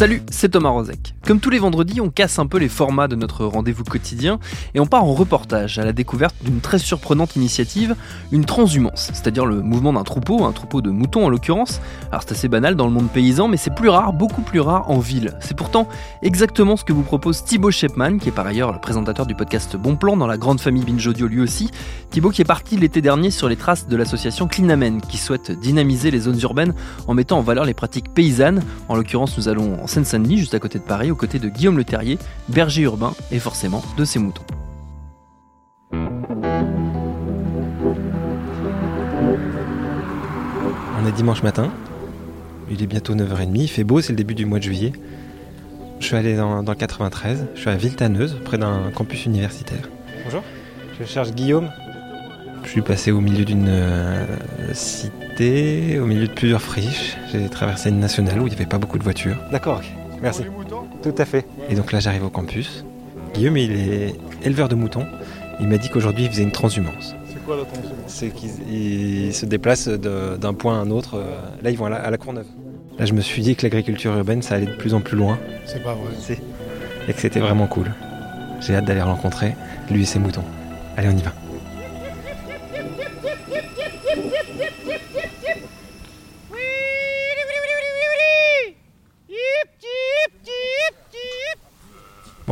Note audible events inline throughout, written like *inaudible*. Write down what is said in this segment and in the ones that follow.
Salut, c'est Thomas Rozek. Comme tous les vendredis, on casse un peu les formats de notre rendez-vous quotidien et on part en reportage à la découverte d'une très surprenante initiative, une transhumance, c'est-à-dire le mouvement d'un troupeau, un troupeau de moutons en l'occurrence. Alors c'est assez banal dans le monde paysan, mais c'est plus rare, beaucoup plus rare en ville. C'est pourtant exactement ce que vous propose Thibaut Shepman, qui est par ailleurs le présentateur du podcast Bon Plan dans la grande famille Binge Audio lui aussi. Thibaut qui est parti l'été dernier sur les traces de l'association Clinamen, qui souhaite dynamiser les zones urbaines en mettant en valeur les pratiques paysannes. En l'occurrence, nous allons Seine-Saint-Denis, juste à côté de Paris, aux côtés de Guillaume Le Terrier, berger urbain et forcément de ses moutons. On est dimanche matin, il est bientôt 9h30, il fait beau, c'est le début du mois de juillet. Je suis allé dans, dans le 93, je suis à Villetaneuse, près d'un campus universitaire. Bonjour, je cherche Guillaume. Je suis passé au milieu d'une euh, cité, au milieu de plusieurs friches. J'ai traversé une nationale où il n'y avait pas beaucoup de voitures. D'accord, ok. merci. Tout à fait. Et donc là, j'arrive au campus. Guillaume, il est éleveur de moutons. Il m'a dit qu'aujourd'hui, il faisait une transhumance. C'est quoi la transhumance? C'est qu'ils ils se déplacent d'un point à un autre. euh, Là, ils vont à la, à la Courneuve. Là, je me suis dit que l'agriculture urbaine, ça allait de plus en plus loin C'est pas vrai. et que c'était vraiment cool. J'ai hâte d'aller le rencontrer, lui et ses moutons. Allez, on y va.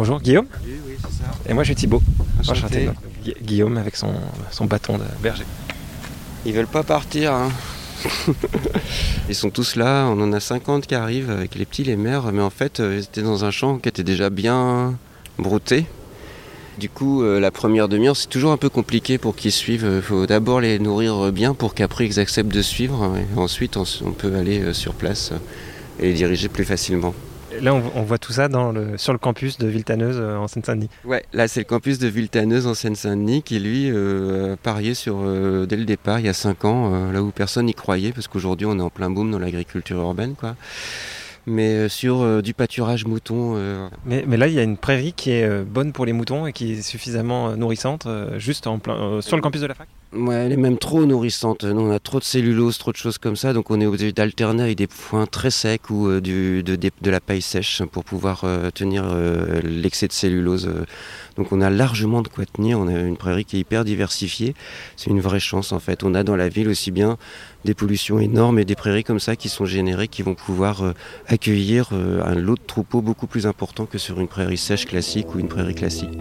Bonjour Guillaume. Oui, oui, c'est ça. Et moi je suis Thibaut. Enchanté. Guillaume avec son, son bâton de berger. Ils veulent pas partir. hein. *laughs* Ils sont tous là, on en a 50 qui arrivent avec les petits, les mères, mais en fait euh, ils étaient dans un champ qui était déjà bien brouté. Du coup, euh, la première demi-heure, c'est toujours un peu compliqué pour qu'ils suivent. Il faut d'abord les nourrir bien pour qu'après ils acceptent de suivre. Et ensuite, on, peut aller euh, sur place et les diriger plus facilement. Là on, voit tout ça sur le campus de Villetaneuse euh, en Seine-Saint-Denis. Ouais, là c'est le campus de Villetaneuse en Seine-Saint-Denis qui lui euh, parié sur euh, dès le départ il y a 5 ans, là où personne n'y croyait parce qu'aujourd'hui on est en plein boom dans l'agriculture urbaine quoi. Mais euh, sur euh, du pâturage mouton, euh, Mais, mais là il y a une prairie qui est bonne pour les moutons et qui est suffisamment nourrissante juste en plein, sur le campus de la fac? ouais, elle est même trop nourrissante. Nous on a trop de cellulose, trop de choses comme ça, donc on est obligé d'alterner avec des foins très secs ou euh, du, de, la paille sèche pour pouvoir euh, tenir euh, l'excès de cellulose. Donc on a largement de quoi tenir. On a une prairie qui est hyper diversifiée. C'est une vraie chance en fait. On a dans la ville aussi bien des pollutions énormes et des prairies comme ça qui sont générées, qui vont pouvoir euh, accueillir euh, un lot de troupeaux beaucoup plus important que sur une prairie sèche classique ou une prairie classique.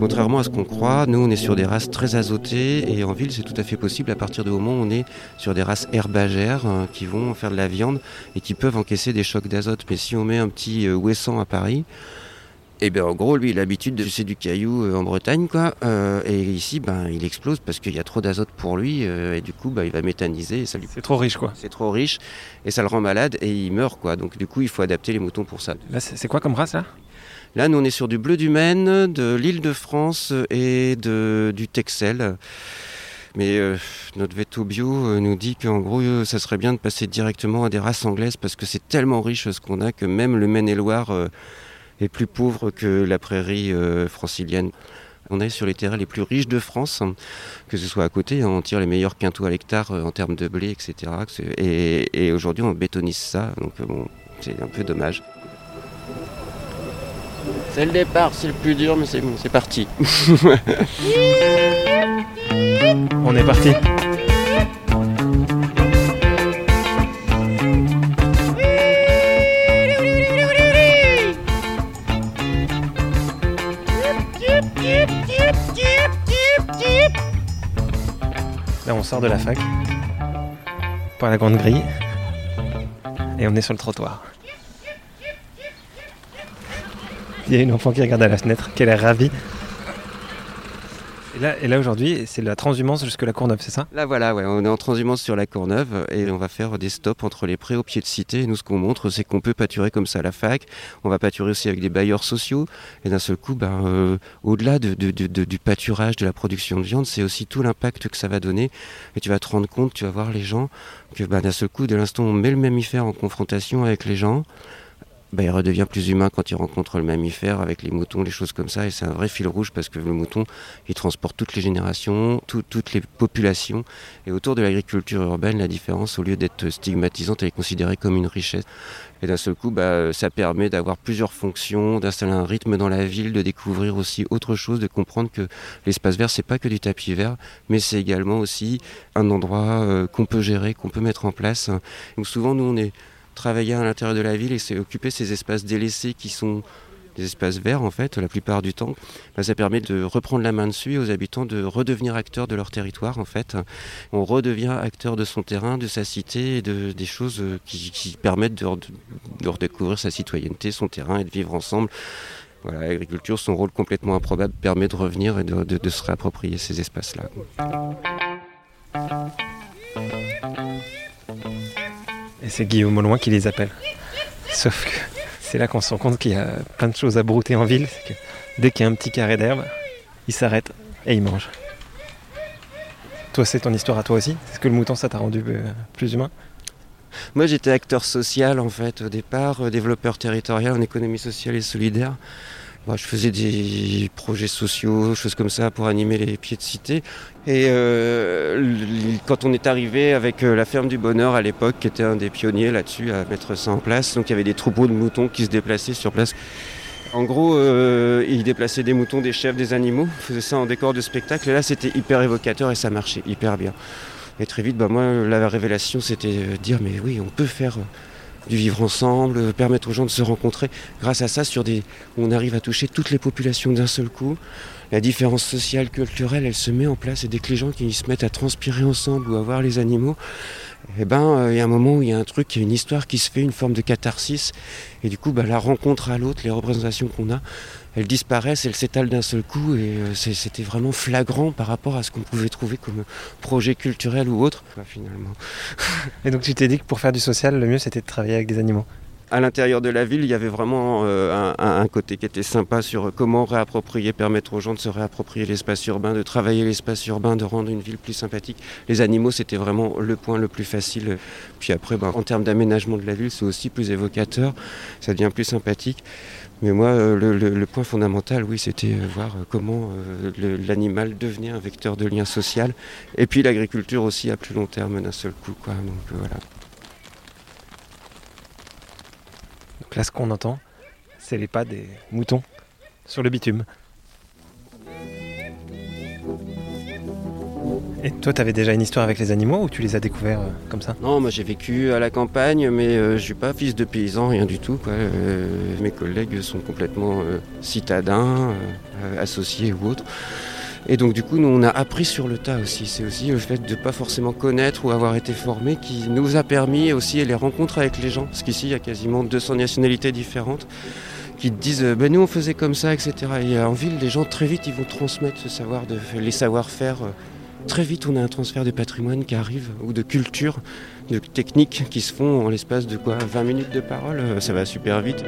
Contrairement à ce qu'on croit, nous on est sur des races très azotées et en ville c'est tout à fait possible à partir du moment où on est sur des races herbagères euh, qui vont faire de la viande et qui peuvent encaisser des chocs d'azote. Mais si on met un petit euh, ouessant à Paris, et bien en gros lui il a l'habitude de sucer du caillou euh, en Bretagne quoi. Euh, et ici ben il explose parce qu'il y a trop d'azote pour lui euh, et du coup ben, il va méthaniser et ça lui C'est trop riche quoi. c'est trop riche et ça le rend malade et il meurt quoi. Donc du coup il faut adapter les moutons pour ça. Là c'est c'est quoi comme race là? Là, nous, on est sur du bleu du Maine, de l'île de France et de, du Texel. Mais euh, notre veto bio euh, nous dit qu'en gros, euh, ça serait bien de passer directement à des races anglaises parce que c'est tellement riche ce qu'on a que même le Maine-et-Loire est plus pauvre que la prairie francilienne. On est sur les terrains les plus riches de France, hein, que ce soit à côté, hein, on tire les meilleurs quintaux à l'hectare en termes de blé, etc. Et, et aujourd'hui, on bétonise ça, donc bon, c'est un peu dommage. C'est le départ, c'est le plus dur, mais c'est bon, c'est parti. *laughs* On est parti. Là, on sort de la fac par la grande grille et on est sur le trottoir. Il y a une enfant qui regarde à la fenêtre, qui a l'air ravie. Et là, et là aujourd'hui, c'est la transhumance jusque la Courneuve, c'est ça? Là voilà, ouais, on est en transhumance sur la Courneuve et on va faire des stops entre les prés au pied de cité. Et nous, ce qu'on montre, c'est qu'on peut pâturer comme ça à la fac. On va pâturer aussi avec des bailleurs sociaux. Et d'un seul coup, ben, euh, au-delà de, de- de- de- du pâturage, de la production de viande, c'est aussi tout l'impact que ça va donner. Et tu vas te rendre compte, tu vas voir les gens, que ben, d'un seul coup, dès l'instant où on met le mammifère en confrontation avec les gens, ben, il redevient plus humain quand il rencontre le mammifère avec les moutons, les choses comme ça. Et c'est un vrai fil rouge parce que le mouton, il transporte toutes les générations, tout- toutes les populations. Et autour de l'agriculture urbaine, la différence, au lieu d'être stigmatisante, elle est considérée comme une richesse. Et d'un seul coup, bah, ça permet d'avoir plusieurs fonctions, d'installer un rythme dans la ville, de découvrir aussi autre chose, de comprendre que l'espace vert, c'est pas que du tapis vert, mais c'est également aussi un endroit euh, qu'on peut gérer, qu'on peut mettre en place. Donc souvent, nous, on est travailler à l'intérieur de la ville et occuper ces espaces délaissés qui sont des espaces verts en fait la plupart du temps, bah, ça permet de reprendre la main dessus et aux habitants de redevenir acteurs de leur territoire en fait. On redevient acteur de son terrain, de sa cité et de, des choses euh, qui, permettent de, redécouvrir sa citoyenneté, son terrain et de vivre ensemble. Voilà, l'agriculture, son rôle complètement improbable permet de revenir et de se réapproprier ces espaces-là. C'est Guillaume au loin qui les appelle. Sauf que c'est là qu'on se rend compte qu'il y a plein de choses à brouter en ville. Dès qu'il y a un petit carré d'herbe, il s'arrête et il mange. Toi, c'est ton histoire à toi aussi? Est-ce que le mouton, ça t'a rendu euh, plus humain? Moi, j'étais acteur social en fait au départ, euh, développeur territorial en économie sociale et solidaire. Je faisais des projets sociaux, choses comme ça pour animer les pieds de cité. Et euh, quand on est arrivé avec euh, la ferme du bonheur à l'époque, qui était un des pionniers là-dessus à mettre ça en place, donc il y avait des troupeaux de moutons qui se déplaçaient sur place. En gros, euh, ils déplaçaient des moutons, des chèvres, des animaux, faisaient ça en décor de spectacle. Et là, c'était hyper évocateur et ça marchait hyper bien. Et très vite, bah, moi, la révélation, c'était dire, mais oui, on peut faire du vivre ensemble, euh, permettre aux gens de se rencontrer. Grâce à ça, sur des, on arrive à toucher toutes les populations d'un seul coup. La différence sociale, culturelle, elle se met en place. Et dès que les gens qui se mettent à transpirer ensemble ou à voir les animaux, eh ben, euh, il y a un moment où il y a un truc, il y a une histoire qui se fait, une forme de catharsis. Et du coup, bah, la rencontre à l'autre, les représentations qu'on a, elles disparaissent, elles s'étalent d'un seul coup. Et euh, c'était vraiment flagrant par rapport à ce qu'on pouvait trouver comme projet culturel ou autre, quoi, finalement. Et donc tu t'es dit que pour faire du social, le mieux c'était de travailler avec des animaux. À l'intérieur de la ville, il y avait vraiment euh, un, côté qui était sympa sur comment réapproprier, permettre aux gens de se réapproprier l'espace urbain, de travailler l'espace urbain, de rendre une ville plus sympathique. Les animaux, c'était vraiment le point le plus facile. Puis après, ben, en termes d'aménagement de la ville, c'est aussi plus évocateur, ça devient plus sympathique. Mais moi, euh, le, point fondamental, oui, c'était euh, voir comment l'animal devenait un vecteur de lien social. Et puis l'agriculture aussi à plus long terme d'un seul coup. Quoi. Donc voilà. Donc là, ce qu'on entend, c'est les pas des moutons sur le bitume. Et toi, t'avais déjà une histoire avec les animaux ou tu les as découverts euh, comme ça? Non, moi j'ai vécu à la campagne, mais euh, je suis pas fils de paysan, rien du tout. Quoi. Euh, mes collègues sont complètement euh, citadins, associés ou autres. Et donc du coup, nous on a appris sur le tas aussi. C'est aussi le fait de pas forcément connaître ou avoir été formé qui nous a permis aussi les rencontres avec les gens. Parce qu'ici, il y a quasiment 200 nationalités différentes qui disent euh, ben nous on faisait comme ça, etc. Et en ville, les gens très vite ils vont transmettre ce savoir, de, les savoir-faire. euh, Très vite, on a un transfert de patrimoine qui arrive, ou de culture, de techniques qui se font en l'espace de quoi 20 minutes de parole, euh, ça va super vite.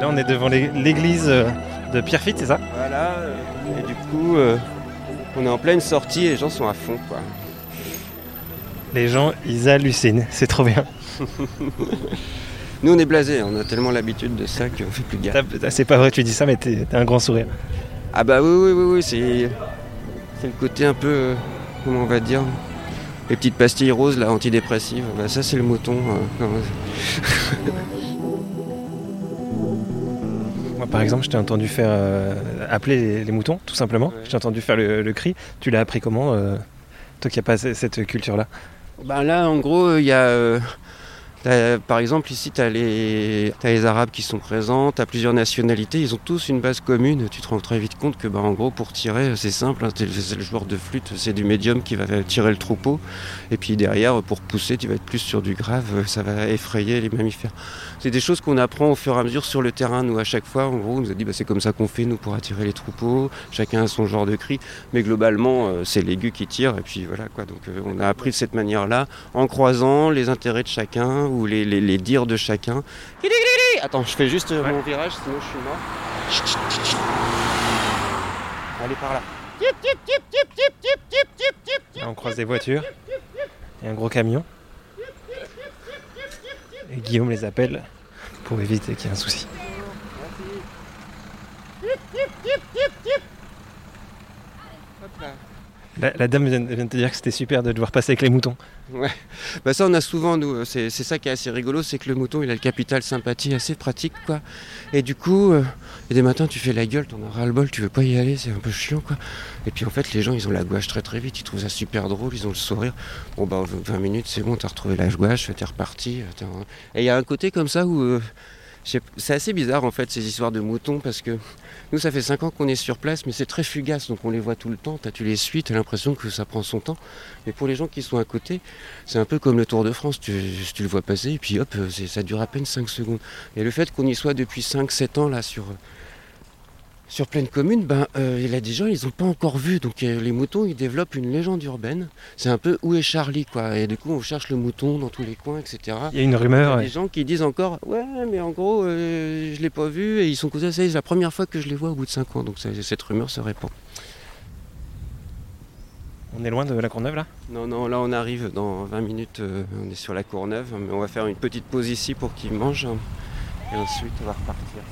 Là, on est devant l'é- l'église euh, de Pierrefitte, c'est ça? Voilà, euh, et du coup, euh, on est en pleine sortie et les gens sont à fond, quoi. Les gens, ils hallucinent, c'est trop bien. *laughs* Nous, on est blasés, on a tellement l'habitude de ça qu'on fait plus gaffe. C'est pas vrai, tu dis ça, mais t'es- t'as un grand sourire. Ah bah oui, oui, oui, oui, c'est, le côté un peu, euh, comment on va dire, les petites pastilles roses, là, antidépressives. Bah, ça, c'est le mouton. euh, *laughs* par exemple, je t'ai entendu faire euh, appeler les, les moutons, tout simplement. Ouais. Je t'ai entendu faire le, le cri. Tu l'as appris comment euh, Toi qui n'as pas ce- cette culture-là? Ben là, en gros, il y a. par exemple, ici, tu as, les Arabes qui sont présents, tu as plusieurs nationalités, ils ont tous une base commune. Tu te rends très vite compte que, bah, en gros, pour tirer, c'est simple, hein, c'est le joueur de flûte, c'est du médium qui va tirer le troupeau. Et puis derrière, pour pousser, tu vas être plus sur du grave, ça va effrayer les mammifères. C'est des choses qu'on apprend au fur et à mesure sur le terrain. Nous, à chaque fois, en gros, on nous a dit, bah, c'est comme ça qu'on fait, nous, pour attirer les troupeaux. Chacun a son genre de cri. Mais globalement, euh, c'est l'aigu qui tire. Et puis voilà, quoi. Donc, euh, on a appris de cette manière-là, en croisant les intérêts de chacun ou les, les, dires de chacun. Attends, je fais juste mon virage, sinon je suis mort. Allez par là. on croise des voitures et un gros camion. Et Guillaume les appelle pour éviter qu'il y ait un souci. La, dame vient, de te dire que c'était super de devoir passer avec les moutons. Ouais, bah ça on a souvent nous, c'est ça qui est assez rigolo, c'est que le mouton il a le capital sympathie assez pratique quoi. Et du coup, euh, des matins tu fais la gueule, t'en as ras le bol, tu veux pas y aller, c'est un peu chiant quoi. Et puis en fait les gens ils ont la gouache très très vite, ils trouvent ça super drôle, ils ont le sourire. Bon bah 20 minutes c'est bon, t'as retrouvé la gouache, t'es reparti. Et il y a un côté comme ça où euh, c'est assez bizarre en fait ces histoires de moutons parce que nous ça fait 5 ans qu'on est sur place mais c'est très fugace donc on les voit tout le temps, tu les suis, tu as l'impression que ça prend son temps. Mais pour les gens qui sont à côté, c'est un peu comme le Tour de France, tu, tu le vois passer et puis hop, ça dure à peine 5 secondes. Et le fait qu'on y soit depuis 5-7 ans là sur, sur pleine commune, ben, euh, il y a des gens, ils n'ont pas encore vu. Donc euh, les moutons, ils développent une légende urbaine. C'est un peu où est Charlie, quoi. Et du coup, on cherche le mouton dans tous les coins, etc. Il y a une rumeur. Il y a des gens qui disent encore, ouais, mais en gros, euh, je l'ai pas vu. Et ils sont cousins, c'est la première fois que je les vois au bout de 5 ans. Donc cette rumeur se répand. On est loin de la Courneuve là? Non, non, là on arrive dans 20 minutes, on est sur la Courneuve, mais on va faire une petite pause ici pour qu'ils mangent, et ensuite on va repartir.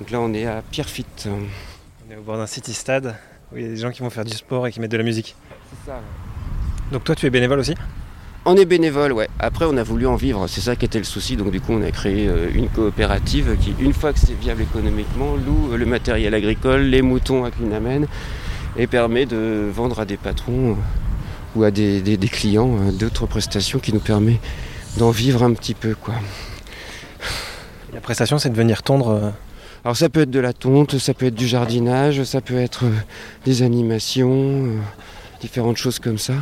Donc là, on est à Pierrefitte. On est au bord d'un city stade où il y a des gens qui vont faire du sport et qui mettent de la musique. C'est ça. Donc toi, tu es bénévole aussi? On est bénévole, ouais. Après, on a voulu en vivre. C'est ça qui était le souci. Donc du coup, on a créé euh, une coopérative qui, une fois que c'est viable économiquement, loue euh, le matériel agricole, les moutons à Clinamène et permet de vendre à des patrons euh, ou à des, clients d'autres prestations qui nous permet d'en vivre un petit peu, quoi. La prestation, c'est de venir tondre alors ça peut être de la tonte, ça peut être du jardinage, ça peut être euh, des animations, euh, différentes choses comme ça.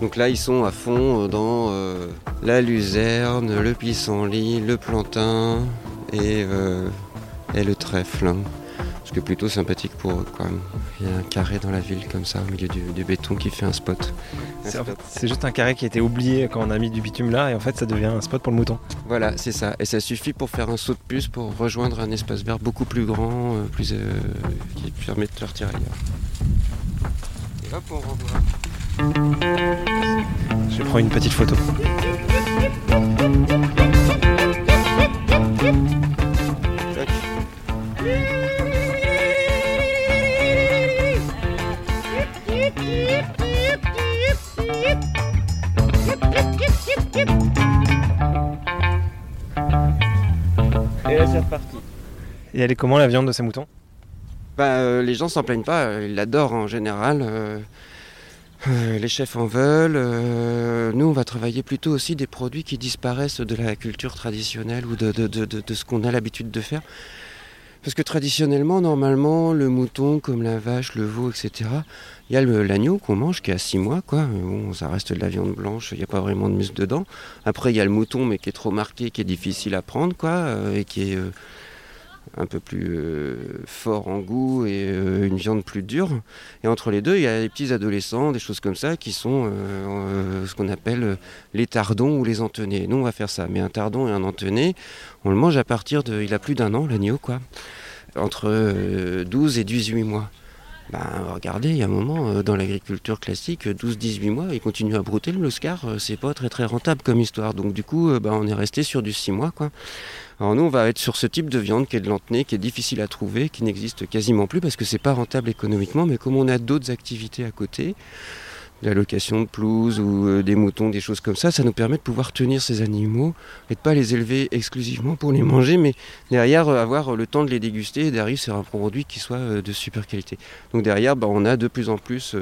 Donc là, ils sont à fond euh, dans la luzerne, le pissenlit, le plantain et, et le trèfle. Que plutôt sympathique pour eux quand même. Il y a un carré dans la ville comme ça, au milieu du, béton qui fait un spot. C'est juste un carré qui a été oublié quand on a mis du bitume là et en fait ça devient un spot pour le mouton. Voilà, c'est ça. Et ça suffit pour faire un saut de puce pour rejoindre un espace vert beaucoup plus grand, euh, plus, euh, qui permet de leur tirer ailleurs. Et hop, on revoit. Je prends une petite photo. Reparti. Et elle est comment la viande de ces moutons? Bah, euh, Les gens s'en plaignent pas, euh, ils l'adorent en général. Euh, les chefs en veulent. nous, on va travailler plutôt aussi des produits qui disparaissent de la culture traditionnelle ou de, de ce qu'on a l'habitude de faire. Parce que traditionnellement, normalement, le mouton, comme la vache, le veau, etc., il y a l'agneau qu'on mange qui a 6 mois, quoi. Bon, ça reste de la viande blanche, il n'y a pas vraiment de muscle dedans. Après, il y a le mouton, mais qui est trop marqué, qui est difficile à prendre, quoi, euh, et qui est euh, un peu plus euh, fort en goût et euh, une viande plus dure. Et entre les deux, il y a les petits adolescents, des choses comme ça, qui sont euh, ce qu'on appelle les tardons ou les entenés. Nous, on va faire ça. Mais un tardon et un entené, on le mange à partir de... Il a plus d'un an, l'agneau, quoi. Entre 12 et 18 mois. Ben, regardez, il y a un moment, dans l'agriculture classique, 12-18 mois, il continue à brouter le Moscar, c'est pas très très rentable comme histoire. Donc du coup, ben, on est resté sur du 6 mois, quoi. Alors nous, on va être sur ce type de viande qui est de l'entenay, qui est difficile à trouver, qui n'existe quasiment plus parce que c'est pas rentable économiquement, mais comme on a d'autres activités à côté, d'allocation de pelouse ou euh, des moutons, des choses comme ça, ça nous permet de pouvoir tenir ces animaux et de pas les élever exclusivement pour les manger, mais derrière euh, avoir le temps de les déguster et d'arriver sur un produit qui soit euh, de super qualité. Donc derrière, bah, on a de plus en plus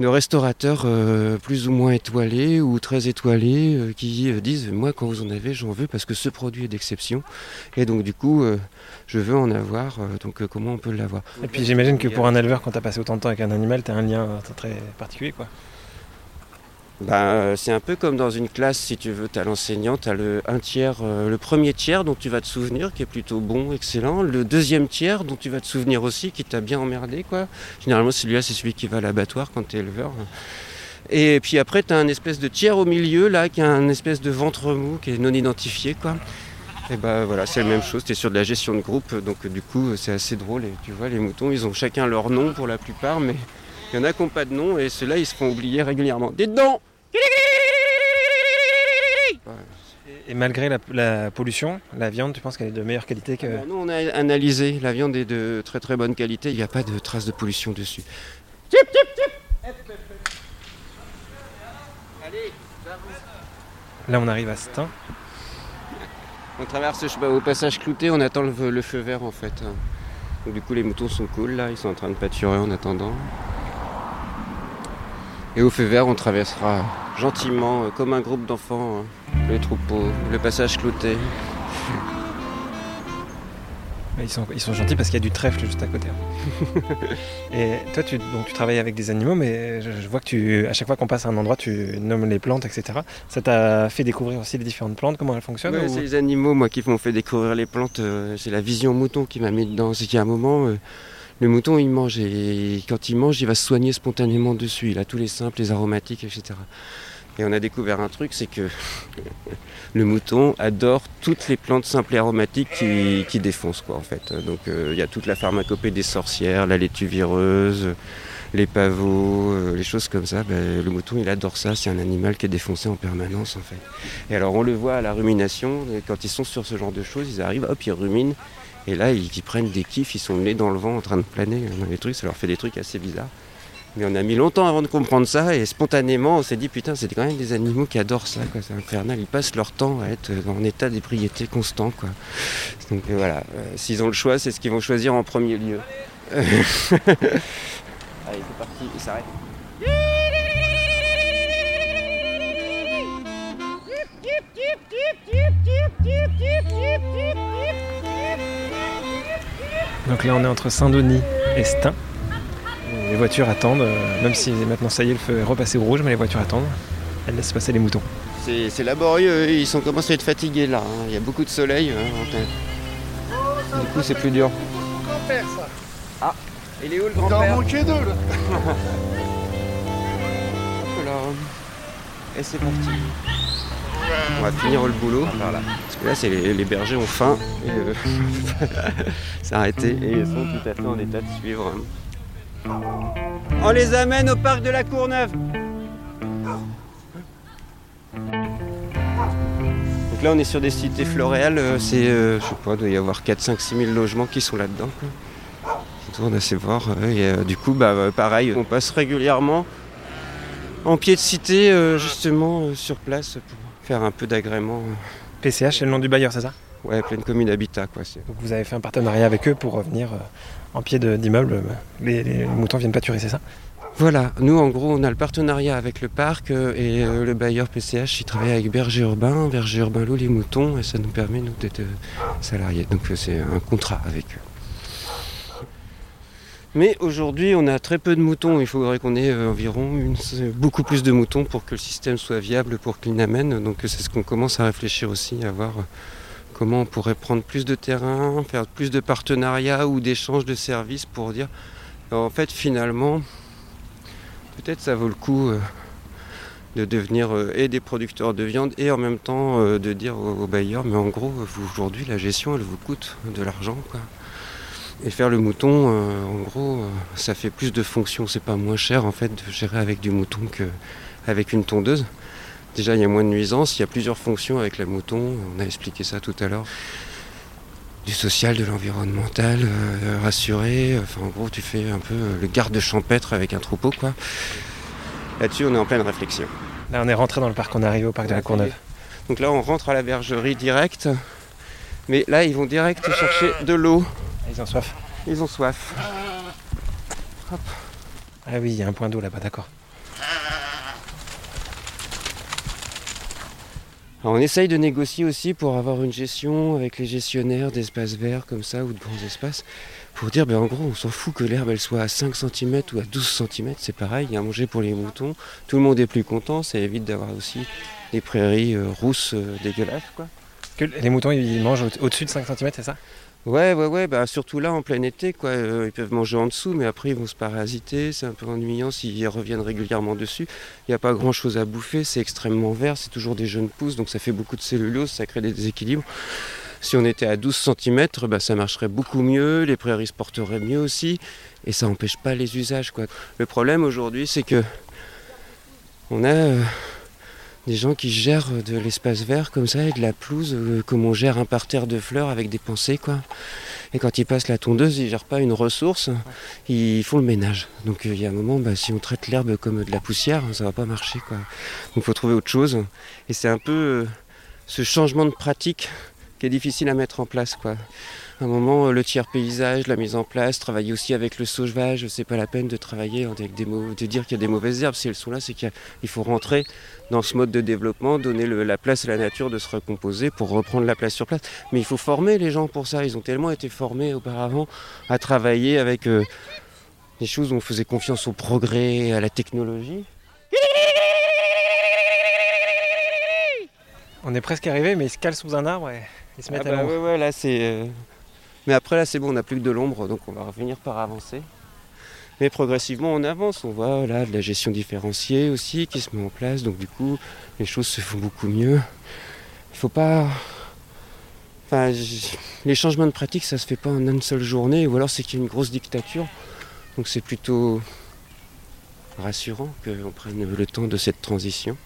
de restaurateurs plus ou moins étoilés ou très étoilés qui disent moi quand vous en avez j'en veux parce que ce produit est d'exception et donc du coup je veux en avoir donc comment on peut l'avoir? Et puis j'imagine que pour un éleveur quand tu as passé autant de temps avec un animal tu as un lien très particulier quoi ben, c'est un peu comme dans une classe, si tu veux, tu as l'enseignant, tu as le, un tiers, euh, le premier tiers dont tu vas te souvenir, qui est plutôt bon, excellent, le deuxième tiers dont tu vas te souvenir aussi, qui t'a bien emmerdé. quoi. Généralement, celui-là, c'est celui qui va à l'abattoir quand tu es éleveur. Et puis après, tu as un espèce de tiers au milieu, là, qui a un espèce de ventre mou, qui est non identifié. quoi. Et ben voilà, c'est la même chose, tu es sur de la gestion de groupe, donc du coup, c'est assez drôle. Et tu vois, les moutons, ils ont chacun leur nom pour la plupart, mais il y en a qui n'ont pas de nom et ceux-là, ils se font oublier régulièrement. Des dents et malgré la, pollution, la viande, tu penses qu'elle est de meilleure qualité que... nous, on a analysé, la viande est de très très bonne qualité, il n'y a pas de traces de pollution dessus. Là, on arrive à Stein. *laughs* On traverse au passage clouté, on attend le, le feu vert en fait. Donc, du coup, les moutons sont cool là, ils sont en train de pâturer en attendant. Et au feu vert, on traversera gentiment, euh, comme un groupe d'enfants, hein, le troupeau, le passage clouté. Ils sont, ils sont gentils parce qu'il y a du trèfle juste à côté. Hein. *laughs* et toi, tu, donc, tu travailles avec des animaux, mais je, vois que tu, à chaque fois qu'on passe à un endroit, tu nommes les plantes, etc. Ça t'a fait découvrir aussi les différentes plantes, comment elles fonctionnent C'est les animaux, moi, qui m'ont fait découvrir les plantes. Euh, c'est la vision mouton qui m'a mis dedans. C'est qu'il y a un moment, euh, le mouton, il mange et quand il mange, il va se soigner spontanément dessus. Il a tous les simples, les aromatiques, etc. Et on a découvert un truc, c'est que *laughs* le mouton adore toutes les plantes simples et aromatiques qui, qui défoncent, quoi, en fait. Donc euh, il y a toute la pharmacopée des sorcières, la laitue vireuse, les pavots, euh, les choses comme ça. Ben, le mouton, il adore ça. C'est un animal qui est défoncé en permanence, en fait. Et alors on le voit à la rumination, quand ils sont sur ce genre de choses, ils arrivent, hop, ils ruminent. Et là, ils, prennent des kiffs, ils sont nés dans le vent en train de planer dans les trucs, ça leur fait des trucs assez bizarres. Mais on a mis longtemps avant de comprendre ça et spontanément on s'est dit putain c'est quand même des animaux qui adorent ça quoi, c'est infernal, ils passent leur temps à être en état d'ébriété constant quoi. Donc euh, voilà, euh, s'ils ont le choix c'est ce qu'ils vont choisir en premier lieu. Allez c'est parti, il s'arrête. Donc là on est entre Saint-Denis et Stein les voitures attendent, euh, même si maintenant ça y est, le feu est repassé au rouge, mais les voitures attendent. Elles laissent passer les moutons. C'est laborieux, ils sont commencés à être fatigués là. Hein. Il y a beaucoup de soleil. Hein, du coup, c'est plus dur. Ah, il est où le grand-père? Il en manquait deux là. *laughs* Et c'est parti. On va finir le boulot. Parce là, c'est les, bergers ont faim. Euh, *laughs* s'arrêter et ils sont tout à fait en état de suivre. On les amène au parc de la Courneuve. Donc là, on est sur des cités floréales. Euh, c'est, euh, je sais pas, il doit y avoir 4, 5, 6 000 logements qui sont là-dedans. On tourne assez voir. Et, du coup, bah, pareil, on passe régulièrement en pied de cité, euh, justement, sur place pour faire un peu d'agrément. PCH, c'est le nom du bailleur, c'est ça? Ouais, pleine commune habitat. Quoi, Donc vous avez fait un partenariat avec eux pour revenir en pied d'immeuble, les, moutons viennent pâturer, c'est ça? Voilà, nous en gros on a le partenariat avec le parc euh, et euh, le bailleur PCH il travaille avec Berger Urbain, Berger Urbain loue les moutons et ça nous permet nous d'être euh, salariés. Donc c'est un contrat avec eux. Mais aujourd'hui on a très peu de moutons, il faudrait qu'on ait environ beaucoup plus de moutons pour que le système soit viable pour qu'il n'amène. Donc c'est ce qu'on commence à réfléchir aussi, à voir comment on pourrait prendre plus de terrain, faire plus de partenariats ou d'échanges de services pour dire en fait finalement peut-être ça vaut le coup euh, de devenir euh, et des producteurs de viande et en même temps euh, de dire aux, bailleurs mais en gros aujourd'hui la gestion elle vous coûte de l'argent Et faire le mouton, en gros, ça fait plus de fonctions. C'est pas moins cher en fait de gérer avec du mouton qu'avec une tondeuse. Déjà, il y a moins de nuisances, il y a plusieurs fonctions avec la mouton, on a expliqué ça tout à l'heure. Du social, de l'environnemental, euh, rassuré, enfin en gros tu fais un peu le garde champêtre avec un troupeau quoi. là-dessus, on est en pleine réflexion. Là, on est rentré dans le parc, on est arrivé au parc de la Courneuve. Donc là, on rentre à la bergerie direct. Mais là, ils vont direct chercher de l'eau. Ils ont soif. Ils ont soif. Ah oui, il y a un point d'eau là-bas, d'accord. Alors, on essaye de négocier aussi pour avoir une gestion avec les gestionnaires d'espaces verts comme ça ou de grands espaces. Pour dire, ben, en gros, on s'en fout que l'herbe elle soit à 5 cm ou à 12 cm, c'est pareil, il y a à manger pour les moutons. Tout le monde est plus content, ça évite d'avoir aussi des prairies euh, rousses euh, dégueulasses. Quoi. Que les moutons, ils mangent au- au-dessus de 5 cm, c'est ça? Ouais, ouais, ouais, bah, surtout là en plein été, quoi. euh, ils peuvent manger en dessous, mais après ils vont se parasiter, c'est un peu ennuyant s'ils reviennent régulièrement dessus. Il n'y a pas grand chose à bouffer, c'est extrêmement vert, c'est toujours des jeunes pousses, donc ça fait beaucoup de cellulose, ça crée des déséquilibres. Si on était à 12 cm, bah, ça marcherait beaucoup mieux, les prairies se porteraient mieux aussi, et ça n'empêche pas les usages. Quoi. Le problème aujourd'hui, c'est que on a euh, des gens qui gèrent de l'espace vert comme ça et de la pelouse, euh, comme on gère un parterre de fleurs avec des pensées. Quoi. Et quand ils passent la tondeuse, ils gèrent pas une ressource, ils font le ménage. Donc euh, il y a un moment, bah, si on traite l'herbe comme de la poussière, ça va pas marcher. Quoi. Donc faut trouver autre chose. Et c'est un peu euh, ce changement de pratique qui est difficile à mettre en place. Quoi. À un moment, euh, le tiers paysage, la mise en place, travailler aussi avec le sauvage, c'est pas la peine de travailler avec des de dire qu'il y a des mauvaises herbes. Si elles sont là, c'est qu'il faut rentrer dans ce mode de développement, donner le- la place à la nature de se recomposer pour reprendre la place sur place. Mais il faut former les gens pour ça. Ils ont tellement été formés auparavant à travailler avec euh, des choses où on faisait confiance au progrès, à la technologie. On est presque arrivé, mais ils se calent sous un arbre et ils se Ah mettent bah à l'ombre. ouais, ouais, là c'est. euh, Mais après là c'est bon, on n'a plus que de l'ombre, donc on va revenir par avancer. Mais progressivement on avance, on voit là de la gestion différenciée aussi qui se met en place, donc du coup les choses se font beaucoup mieux. Il faut pas. Enfin, les changements de pratique ça se fait pas en une seule journée, ou alors c'est qu'il y a une grosse dictature. Donc c'est plutôt rassurant qu'on prenne le temps de cette transition.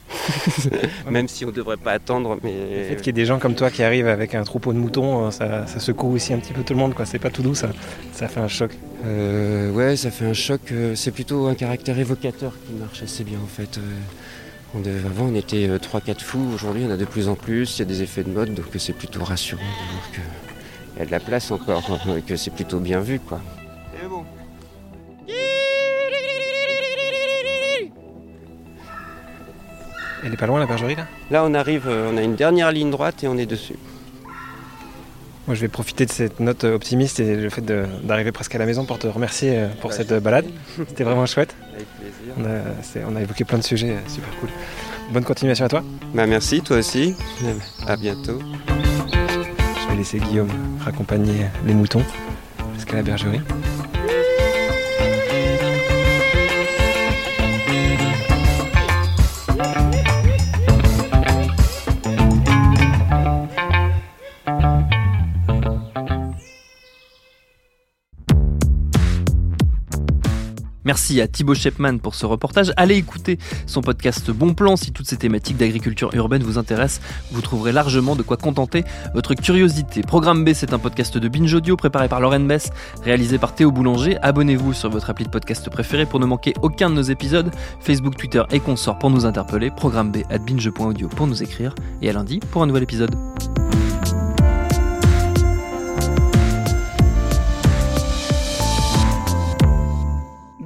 *laughs* Même si on ne devrait pas attendre, mais. Le fait qu'il y ait des gens comme toi qui arrivent avec un troupeau de moutons, euh, ça, ça secoue aussi un petit peu tout le monde. quoi. C'est pas tout doux, ça, ça fait un choc. Euh, ouais, ça fait un choc. euh, c'est plutôt un caractère évocateur qui marche assez bien en fait. Euh, on devait- avant, on était 3-4 fous. Aujourd'hui, en a de plus en plus. Il y a des effets de mode, donc c'est plutôt rassurant de voir qu'il y a de la place encore et *laughs* que c'est plutôt bien vu quoi. Elle est pas loin la bergerie là Là, on arrive, euh, on a une dernière ligne droite et on est dessus. Moi je vais profiter de cette note optimiste et le fait d'arriver presque à la maison pour te remercier euh, pour Bah, cette balade. C'était vraiment chouette. Avec plaisir. On a, on a évoqué plein de sujets, euh, super cool. Bonne continuation à toi. Bah, merci, toi aussi. À bientôt. Je vais laisser Guillaume raccompagner les moutons jusqu'à la bergerie. Merci à Thibaut Shepman pour ce reportage. Allez écouter son podcast Bon Plan si toutes ces thématiques d'agriculture urbaine vous intéressent. Vous trouverez largement de quoi contenter votre curiosité. Programme B, c'est un podcast de Binge Audio préparé par Lauren Bess, réalisé par Théo Boulanger. Abonnez-vous sur votre appli de podcast préféré pour ne manquer aucun de nos épisodes. Facebook, Twitter et consorts pour nous interpeller. Programme B at binge.audio pour nous écrire. Et à lundi pour un nouvel épisode.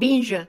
Binge.